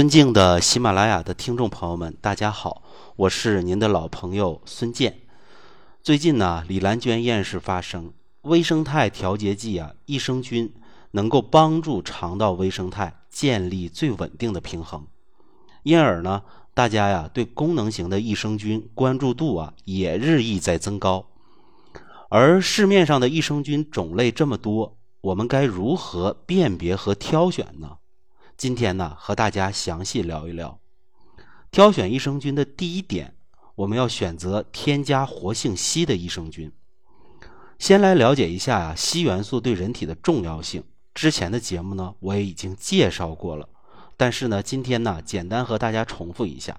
尊敬的喜马拉雅的听众朋友们，大家好，我是您的老朋友孙健。最近呢，李兰娟验尸发生，微生态调节剂啊，益生菌能够帮助肠道微生态建立最稳定的平衡，因而呢，大家呀对功能型的益生菌关注度啊也日益在增高。而市面上的益生菌种类这么多，我们该如何辨别和挑选呢？今天呢，和大家详细聊一聊挑选益生菌的第一点，我们要选择添加活性硒的益生菌。先来了解一下啊，硒元素对人体的重要性。之前的节目呢，我也已经介绍过了，但是呢，今天呢，简单和大家重复一下：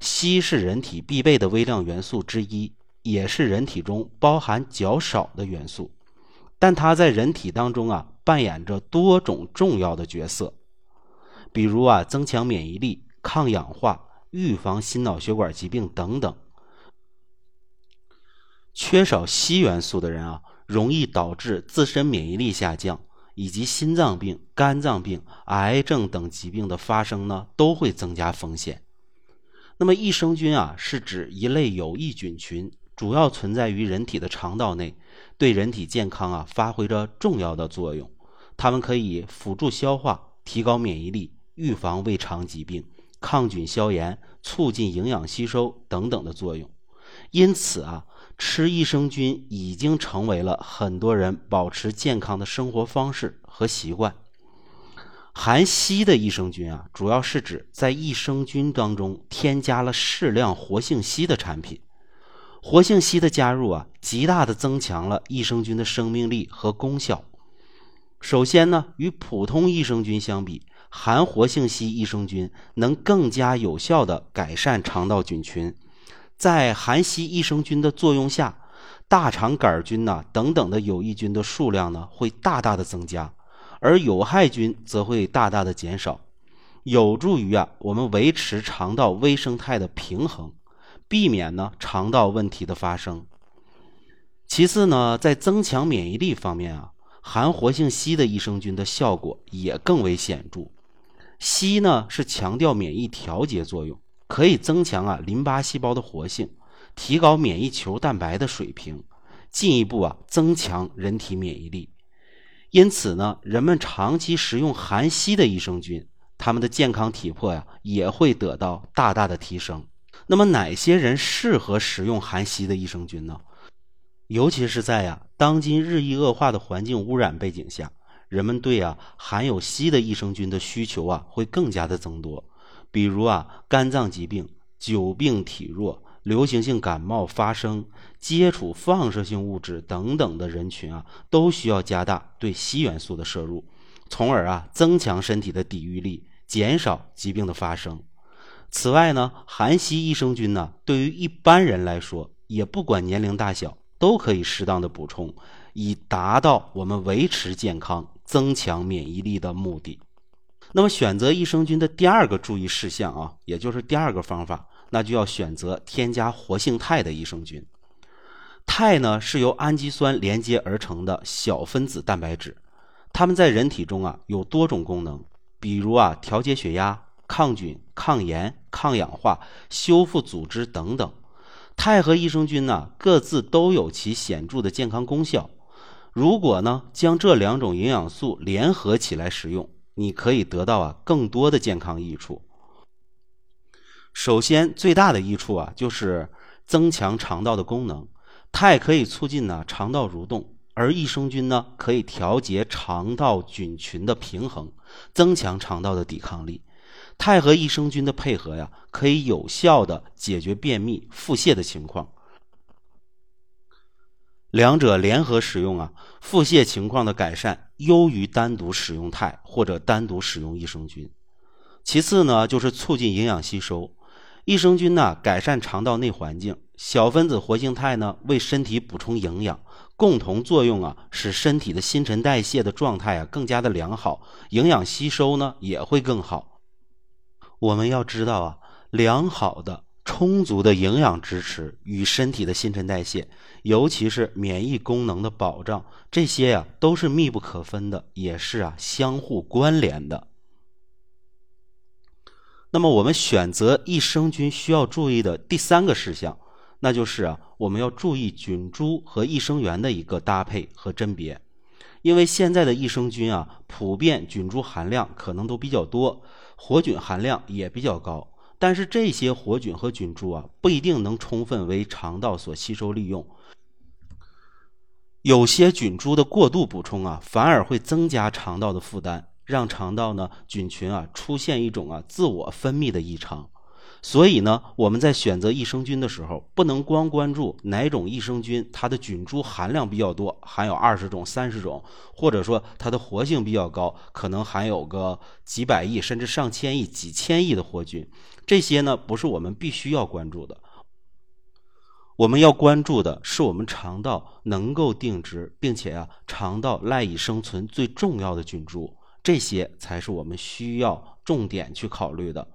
硒是人体必备的微量元素之一，也是人体中包含较少的元素，但它在人体当中啊，扮演着多种重要的角色。比如啊，增强免疫力、抗氧化、预防心脑血管疾病等等。缺少硒元素的人啊，容易导致自身免疫力下降，以及心脏病、肝脏病、癌症等疾病的发生呢，都会增加风险。那么，益生菌啊，是指一类有益菌群，主要存在于人体的肠道内，对人体健康啊，发挥着重要的作用。它们可以辅助消化，提高免疫力。预防胃肠疾病、抗菌消炎、促进营养吸收等等的作用。因此啊，吃益生菌已经成为了很多人保持健康的生活方式和习惯。含硒的益生菌啊，主要是指在益生菌当中添加了适量活性硒的产品。活性硒的加入啊，极大的增强了益生菌的生命力和功效。首先呢，与普通益生菌相比，含活性硒益生菌能更加有效地改善肠道菌群，在含硒益生菌的作用下，大肠杆菌呐等等的有益菌的数量呢会大大的增加，而有害菌则会大大的减少，有助于啊我们维持肠道微生态的平衡，避免呢肠道问题的发生。其次呢，在增强免疫力方面啊，含活性硒的益生菌的效果也更为显著。硒呢是强调免疫调节作用，可以增强啊淋巴细胞的活性，提高免疫球蛋白的水平，进一步啊增强人体免疫力。因此呢，人们长期食用含硒的益生菌，他们的健康体魄呀也会得到大大的提升。那么哪些人适合食用含硒的益生菌呢？尤其是在呀当今日益恶化的环境污染背景下。人们对啊含有硒的益生菌的需求啊会更加的增多，比如啊肝脏疾病、久病体弱、流行性感冒发生、接触放射性物质等等的人群啊，都需要加大对硒元素的摄入，从而啊增强身体的抵御力，减少疾病的发生。此外呢，含硒益生菌呢，对于一般人来说，也不管年龄大小，都可以适当的补充，以达到我们维持健康。增强免疫力的目的。那么，选择益生菌的第二个注意事项啊，也就是第二个方法，那就要选择添加活性肽的益生菌。肽呢是由氨基酸连接而成的小分子蛋白质，它们在人体中啊有多种功能，比如啊调节血压、抗菌、抗炎、抗氧化、修复组织等等。肽和益生菌呢各自都有其显著的健康功效。如果呢，将这两种营养素联合起来使用，你可以得到啊更多的健康益处。首先，最大的益处啊就是增强肠道的功能。肽可以促进呢肠道蠕动，而益生菌呢可以调节肠道菌群的平衡，增强肠道的抵抗力。肽和益生菌的配合呀，可以有效的解决便秘、腹泻的情况。两者联合使用啊，腹泻情况的改善优于单独使用肽或者单独使用益生菌。其次呢，就是促进营养吸收。益生菌呢，改善肠道内环境；小分子活性肽呢，为身体补充营养。共同作用啊，使身体的新陈代谢的状态啊更加的良好，营养吸收呢也会更好。我们要知道啊，良好的。充足的营养支持与身体的新陈代谢，尤其是免疫功能的保障，这些呀都是密不可分的，也是啊相互关联的。那么我们选择益生菌需要注意的第三个事项，那就是啊，我们要注意菌株和益生元的一个搭配和甄别。因为现在的益生菌啊，普遍菌株含量可能都比较多，活菌含量也比较高。但是这些活菌和菌株啊，不一定能充分为肠道所吸收利用。有些菌株的过度补充啊，反而会增加肠道的负担，让肠道呢菌群啊出现一种啊自我分泌的异常。所以呢，我们在选择益生菌的时候，不能光关注哪种益生菌它的菌株含量比较多，含有二十种、三十种，或者说它的活性比较高，可能含有个几百亿甚至上千亿、几千亿的活菌。这些呢，不是我们必须要关注的。我们要关注的是我们肠道能够定植，并且啊，肠道赖以生存最重要的菌株，这些才是我们需要重点去考虑的。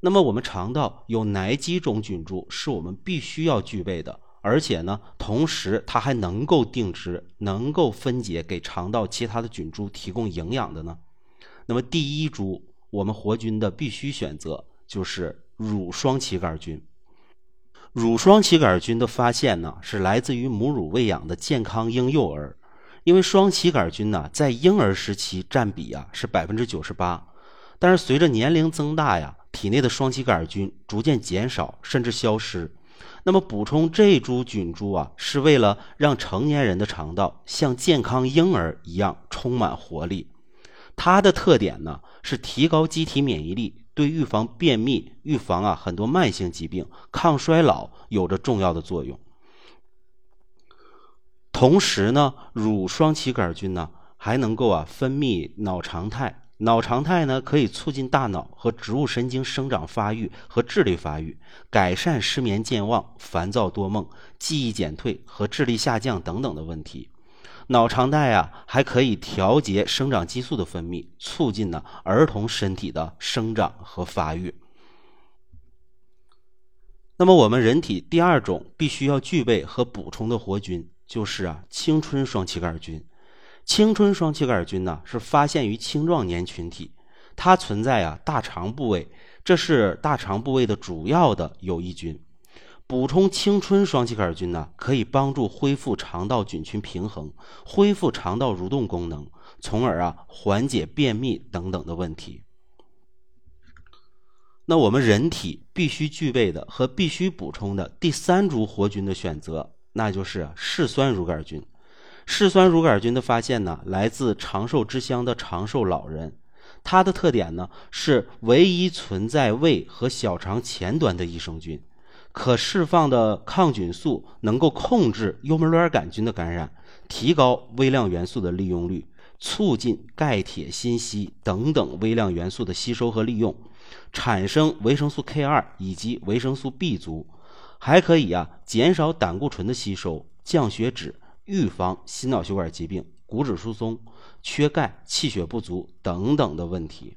那么，我们肠道有哪几种菌株是我们必须要具备的？而且呢，同时它还能够定植、能够分解给肠道其他的菌株提供营养的呢？那么，第一株我们活菌的必须选择就是乳双歧杆菌。乳双歧杆菌的发现呢，是来自于母乳喂养的健康婴幼儿，因为双歧杆菌呢，在婴儿时期占比啊是百分之九十八，但是随着年龄增大呀。体内的双歧杆菌逐渐减少，甚至消失。那么，补充这株菌株啊，是为了让成年人的肠道像健康婴儿一样充满活力。它的特点呢，是提高机体免疫力，对预防便秘、预防啊很多慢性疾病、抗衰老有着重要的作用。同时呢，乳双歧杆菌呢，还能够啊分泌脑常态。脑常态呢，可以促进大脑和植物神经生长发育和智力发育，改善失眠健忘、烦躁多梦、记忆减退和智力下降等等的问题。脑常态啊，还可以调节生长激素的分泌，促进呢儿童身体的生长和发育。那么，我们人体第二种必须要具备和补充的活菌，就是啊青春双歧杆菌。青春双歧杆菌呢，是发现于青壮年群体，它存在啊大肠部位，这是大肠部位的主要的有益菌。补充青春双歧杆菌呢，可以帮助恢复肠道菌群平衡，恢复肠道蠕动功能，从而啊缓解便秘等等的问题。那我们人体必须具备的和必须补充的第三株活菌的选择，那就是嗜酸乳杆菌。嗜酸乳杆菌的发现呢，来自长寿之乡的长寿老人。它的特点呢，是唯一存在胃和小肠前端的益生菌，可释放的抗菌素能够控制幽门螺杆菌的感染，提高微量元素的利用率，促进钙、铁、锌、硒等等微量元素的吸收和利用，产生维生素 K 二以及维生素 B 族，还可以啊减少胆固醇的吸收，降血脂。预防心脑血管疾病、骨质疏松、缺钙、气血不足等等的问题。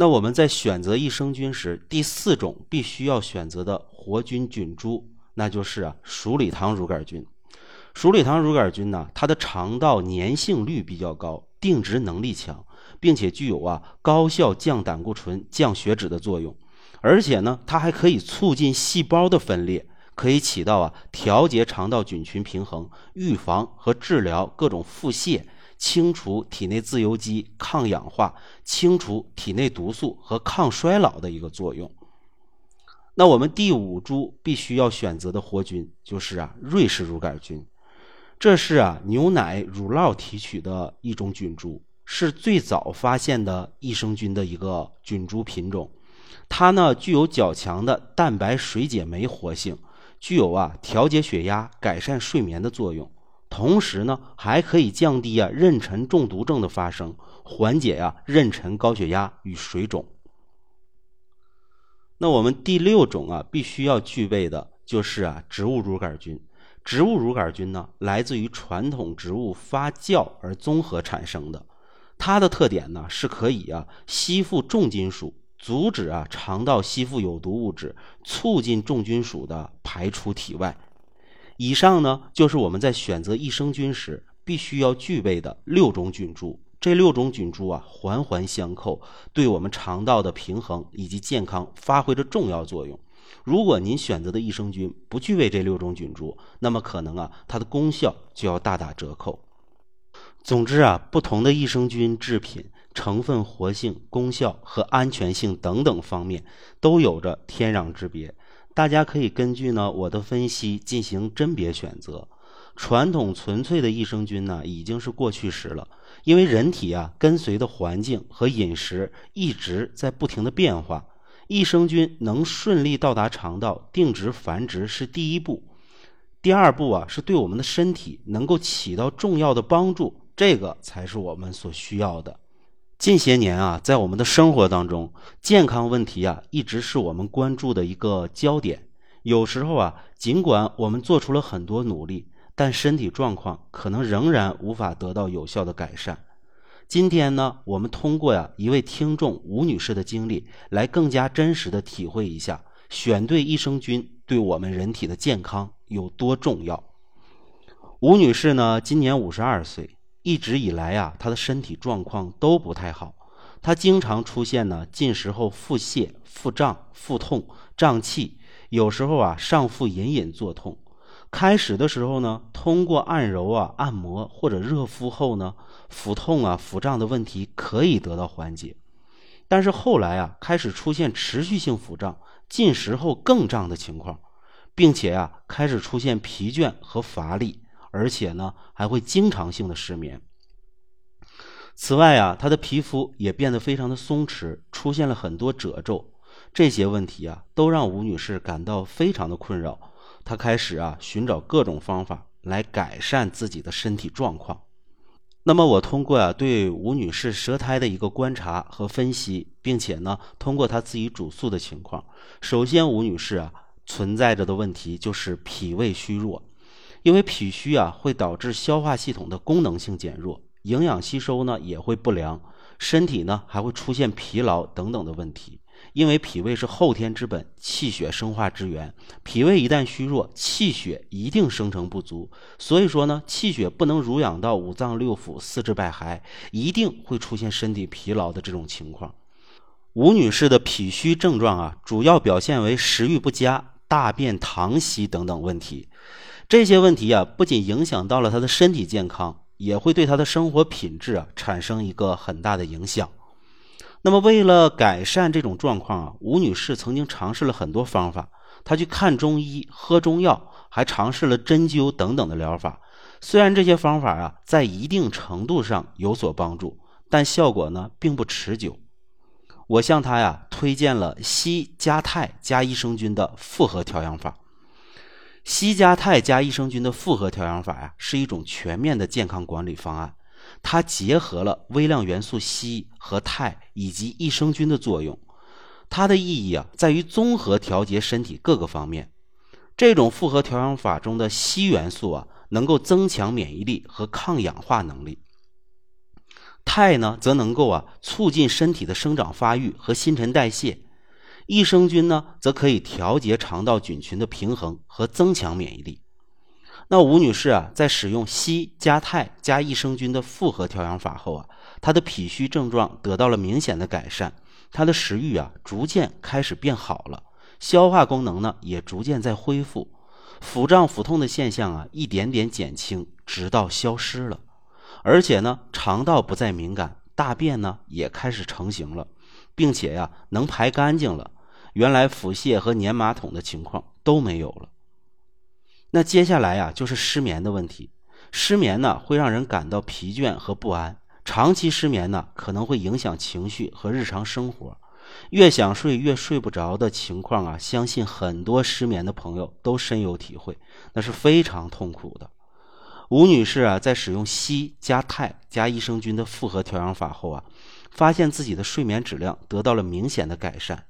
那我们在选择益生菌时，第四种必须要选择的活菌菌株，那就是啊鼠李糖乳杆菌。鼠李糖乳杆菌呢，它的肠道粘性率比较高，定植能力强，并且具有啊高效降胆固醇、降血脂的作用。而且呢，它还可以促进细胞的分裂。可以起到啊调节肠道菌群平衡、预防和治疗各种腹泻、清除体内自由基、抗氧化、清除体内毒素和抗衰老的一个作用。那我们第五株必须要选择的活菌就是啊瑞士乳杆菌，这是啊牛奶乳酪提取的一种菌株，是最早发现的益生菌的一个菌株品种。它呢具有较强的蛋白水解酶活性。具有啊调节血压、改善睡眠的作用，同时呢还可以降低啊妊娠中毒症的发生，缓解呀妊娠高血压与水肿。那我们第六种啊必须要具备的就是啊植物乳杆菌。植物乳杆菌呢来自于传统植物发酵而综合产生的，它的特点呢是可以啊吸附重金属。阻止啊肠道吸附有毒物质，促进重金属的排出体外。以上呢就是我们在选择益生菌时必须要具备的六种菌株，这六种菌株啊环环相扣，对我们肠道的平衡以及健康发挥着重要作用。如果您选择的益生菌不具备这六种菌株，那么可能啊它的功效就要大打折扣。总之啊，不同的益生菌制品成分活性、功效和安全性等等方面都有着天壤之别。大家可以根据呢我的分析进行甄别选择。传统纯粹的益生菌呢已经是过去时了，因为人体啊跟随的环境和饮食一直在不停的变化。益生菌能顺利到达肠道定植繁殖是第一步，第二步啊是对我们的身体能够起到重要的帮助，这个才是我们所需要的。近些年啊，在我们的生活当中，健康问题啊一直是我们关注的一个焦点。有时候啊，尽管我们做出了很多努力，但身体状况可能仍然无法得到有效的改善。今天呢，我们通过呀一位听众吴女士的经历，来更加真实的体会一下选对益生菌对我们人体的健康有多重要。吴女士呢，今年五十二岁，一直以来呀，他的身体状况都不太好，他经常出现呢进食后腹泻、腹胀、腹痛、胀气，有时候啊上腹隐隐作痛。开始的时候呢，通过按揉啊、按摩或者热敷后呢。腹痛啊、腹胀的问题可以得到缓解，但是后来啊，开始出现持续性腹胀、进食后更胀的情况，并且啊，开始出现疲倦和乏力，而且呢，还会经常性的失眠。此外啊，他的皮肤也变得非常的松弛，出现了很多褶皱，这些问题啊，都让吴女士感到非常的困扰。她开始啊，寻找各种方法来改善自己的身体状况。那么我通过啊对吴女士舌苔的一个观察和分析，并且呢通过她自己主诉的情况，首先吴女士啊存在着的问题就是脾胃虚弱，因为脾虚啊会导致消化系统的功能性减弱，营养吸收呢也会不良，身体呢还会出现疲劳等等的问题。因为脾胃是后天之本，气血生化之源。脾胃一旦虚弱，气血一定生成不足。所以说呢，气血不能濡养到五脏六腑、四肢百骸，一定会出现身体疲劳的这种情况。吴女士的脾虚症状啊，主要表现为食欲不佳、大便溏稀等等问题。这些问题啊，不仅影响到了她的身体健康，也会对她的生活品质啊产生一个很大的影响。那么，为了改善这种状况啊，吴女士曾经尝试了很多方法。她去看中医、喝中药，还尝试了针灸等等的疗法。虽然这些方法啊，在一定程度上有所帮助，但效果呢并不持久。我向她呀推荐了硒加肽加益生菌的复合调养法。硒加钛加益生菌的复合调养法呀，是一种全面的健康管理方案。它结合了微量元素硒和钛以及益生菌的作用，它的意义啊在于综合调节身体各个方面。这种复合调养法中的硒元素啊，能够增强免疫力和抗氧化能力；钛呢，则能够啊促进身体的生长发育和新陈代谢；益生菌呢，则可以调节肠道菌群的平衡和增强免疫力。那吴女士啊，在使用硒加肽加益生菌的复合调养法后啊，她的脾虚症状得到了明显的改善，她的食欲啊逐渐开始变好了，消化功能呢也逐渐在恢复，腹胀腹痛的现象啊一点点减轻，直到消失了，而且呢肠道不再敏感，大便呢也开始成型了，并且呀能排干净了，原来腹泻和粘马桶的情况都没有了。那接下来呀，就是失眠的问题。失眠呢，会让人感到疲倦和不安。长期失眠呢，可能会影响情绪和日常生活。越想睡越睡不着的情况啊，相信很多失眠的朋友都深有体会，那是非常痛苦的。吴女士啊，在使用硒加肽加益生菌的复合调养法后啊，发现自己的睡眠质量得到了明显的改善。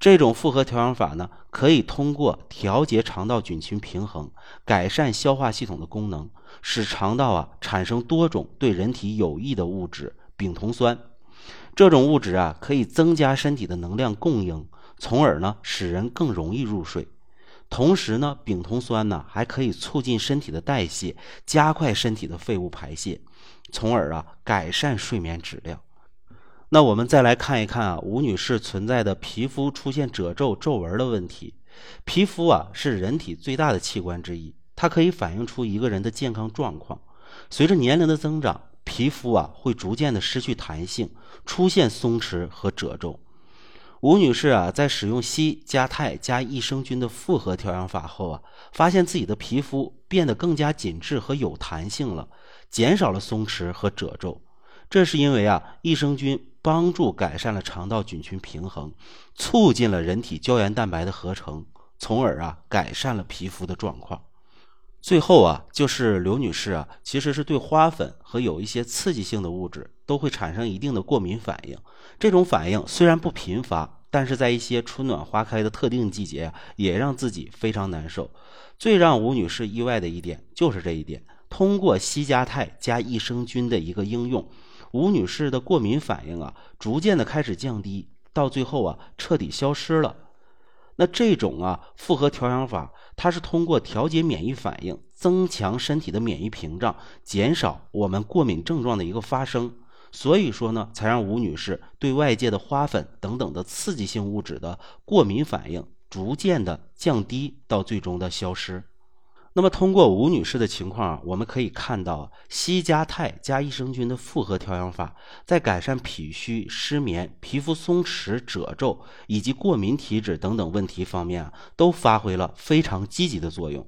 这种复合调养法呢，可以通过调节肠道菌群平衡，改善消化系统的功能，使肠道啊产生多种对人体有益的物质丙酮酸。这种物质啊可以增加身体的能量供应，从而呢使人更容易入睡。同时呢，丙酮酸呢还可以促进身体的代谢，加快身体的废物排泄，从而啊改善睡眠质量。那我们再来看一看啊，吴女士存在的皮肤出现褶皱、皱纹的问题。皮肤啊是人体最大的器官之一，它可以反映出一个人的健康状况。随着年龄的增长，皮肤啊会逐渐的失去弹性，出现松弛和褶皱。吴女士啊，在使用硒加肽加益生菌的复合调养法后啊，发现自己的皮肤变得更加紧致和有弹性了，减少了松弛和褶皱。这是因为啊，益生菌帮助改善了肠道菌群平衡，促进了人体胶原蛋白的合成，从而啊，改善了皮肤的状况。最后啊，就是刘女士啊，其实是对花粉和有一些刺激性的物质都会产生一定的过敏反应。这种反应虽然不频发，但是在一些春暖花开的特定季节啊，也让自己非常难受。最让吴女士意外的一点就是这一点：通过西加肽加益生菌的一个应用，吴女士的过敏反应啊，逐渐的开始降低，到最后啊，彻底消失了。那这种啊复合调养法，它是通过调节免疫反应，增强身体的免疫屏障，减少我们过敏症状的一个发生。所以说呢，才让吴女士对外界的花粉等等的刺激性物质的过敏反应逐渐的降低，到最终的消失。那么，通过吴女士的情况，我们可以看到，硒加肽加益生菌的复合调养法，在改善脾虚、失眠、皮肤松弛、褶皱以及过敏体质等等问题方面啊，都发挥了非常积极的作用。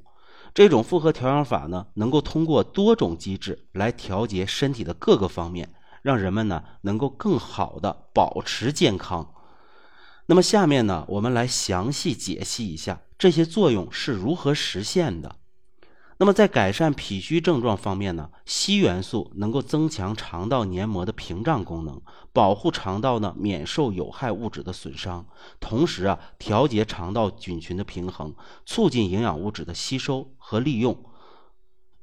这种复合调养法呢，能够通过多种机制来调节身体的各个方面，让人们呢能够更好的保持健康。那么，下面呢，我们来详细解析一下这些作用是如何实现的。那么在改善脾虚症状方面呢，硒元素能够增强肠道黏膜的屏障功能，保护肠道呢免受有害物质的损伤，同时啊调节肠道菌群的平衡，促进营养物质的吸收和利用。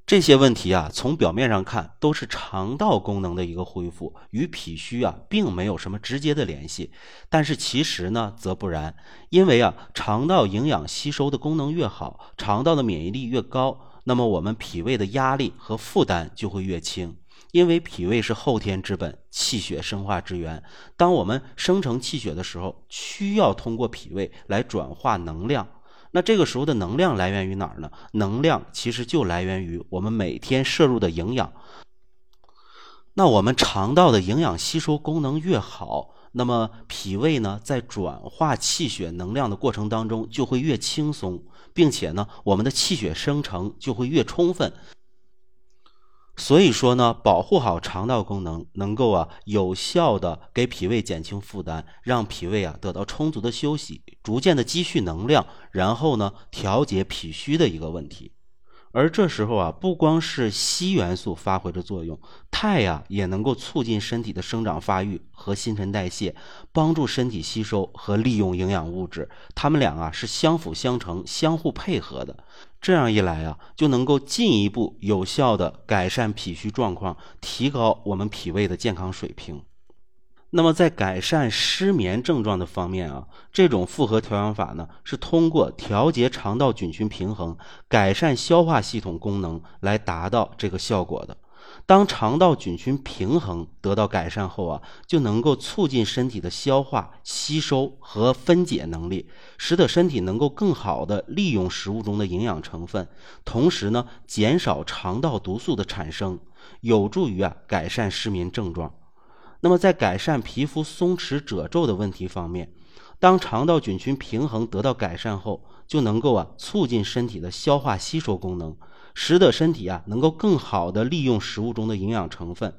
这些问题啊，从表面上看都是肠道功能的一个恢复，与脾虚啊并没有什么直接的联系。但是其实呢则不然，因为啊肠道营养吸收的功能越好，肠道的免疫力越高。那么我们脾胃的压力和负担就会越轻，因为脾胃是后天之本，气血生化之源。当我们生成气血的时候，需要通过脾胃来转化能量。那这个时候的能量来源于哪儿呢？能量其实就来源于我们每天摄入的营养。那我们肠道的营养吸收功能越好。那么脾胃呢，在转化气血能量的过程当中，就会越轻松，并且呢，我们的气血生成就会越充分。所以说呢，保护好肠道功能，能够啊有效的给脾胃减轻负担，让脾胃啊得到充足的休息，逐渐的积蓄能量，然后呢调节脾虚的一个问题。而这时候啊，不光是硒元素发挥着作用，钛呀也能够促进身体的生长发育和新陈代谢，帮助身体吸收和利用营养物质。它们俩啊是相辅相成、相互配合的。这样一来啊，就能够进一步有效的改善脾虚状况，提高我们脾胃的健康水平。那么在改善失眠症状的方面啊，这种复合调养法呢，是通过调节肠道菌群平衡、改善消化系统功能来达到这个效果的。当肠道菌群平衡得到改善后啊，就能够促进身体的消化、吸收和分解能力，使得身体能够更好的利用食物中的营养成分，同时呢，减少肠道毒素的产生，有助于啊改善失眠症状。那么，在改善皮肤松弛褶皱的问题方面，当肠道菌群平衡得到改善后，就能够啊促进身体的消化吸收功能，使得身体啊能够更好的利用食物中的营养成分。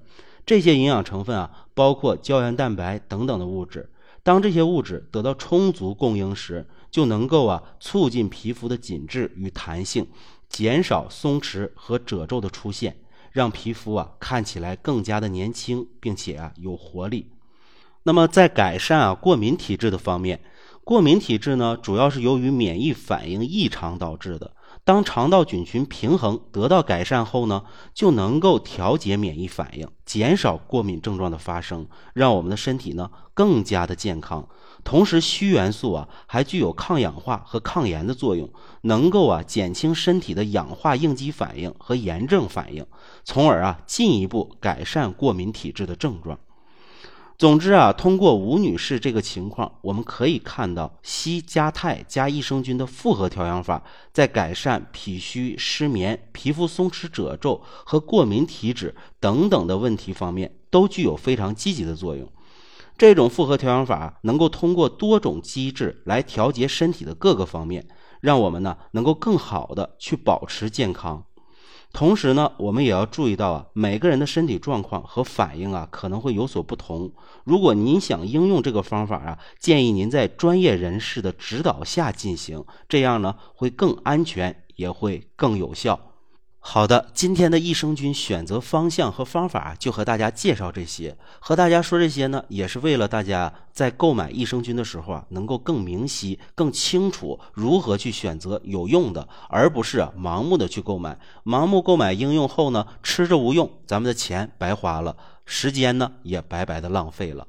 这些营养成分啊包括胶原蛋白等等的物质。当这些物质得到充足供应时，就能够啊促进皮肤的紧致与弹性，减少松弛和褶皱的出现。让皮肤啊看起来更加的年轻，并且啊有活力。那么在改善啊过敏体质的方面，过敏体质呢主要是由于免疫反应异常导致的。当肠道菌群平衡得到改善后呢，就能够调节免疫反应，减少过敏症状的发生，让我们的身体呢更加的健康。同时，硒元素啊还具有抗氧化和抗炎的作用，能够啊减轻身体的氧化应激反应和炎症反应，从而啊进一步改善过敏体质的症状。总之啊，通过吴女士这个情况，我们可以看到硒加肽加益生菌的复合调养法，在改善脾虚、失眠、皮肤松弛褶皱和过敏体质等等的问题方面，都具有非常积极的作用。这种复合调养法能够通过多种机制来调节身体的各个方面，让我们呢能够更好的去保持健康。同时呢，我们也要注意到啊，每个人的身体状况和反应啊可能会有所不同。如果您想应用这个方法啊，建议您在专业人士的指导下进行，这样呢会更安全，也会更有效。好的，今天的益生菌选择方向和方法就和大家介绍这些。和大家说这些呢，也是为了大家在购买益生菌的时候啊，能够更明晰、更清楚如何去选择有用的，而不是盲目的去购买。盲目购买应用后呢，吃着无用，咱们的钱白花了，时间呢也白白的浪费了。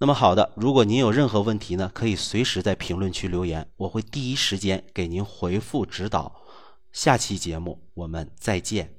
那么好的，如果您有任何问题呢，可以随时在评论区留言，我会第一时间给您回复指导。下期节目我们再见。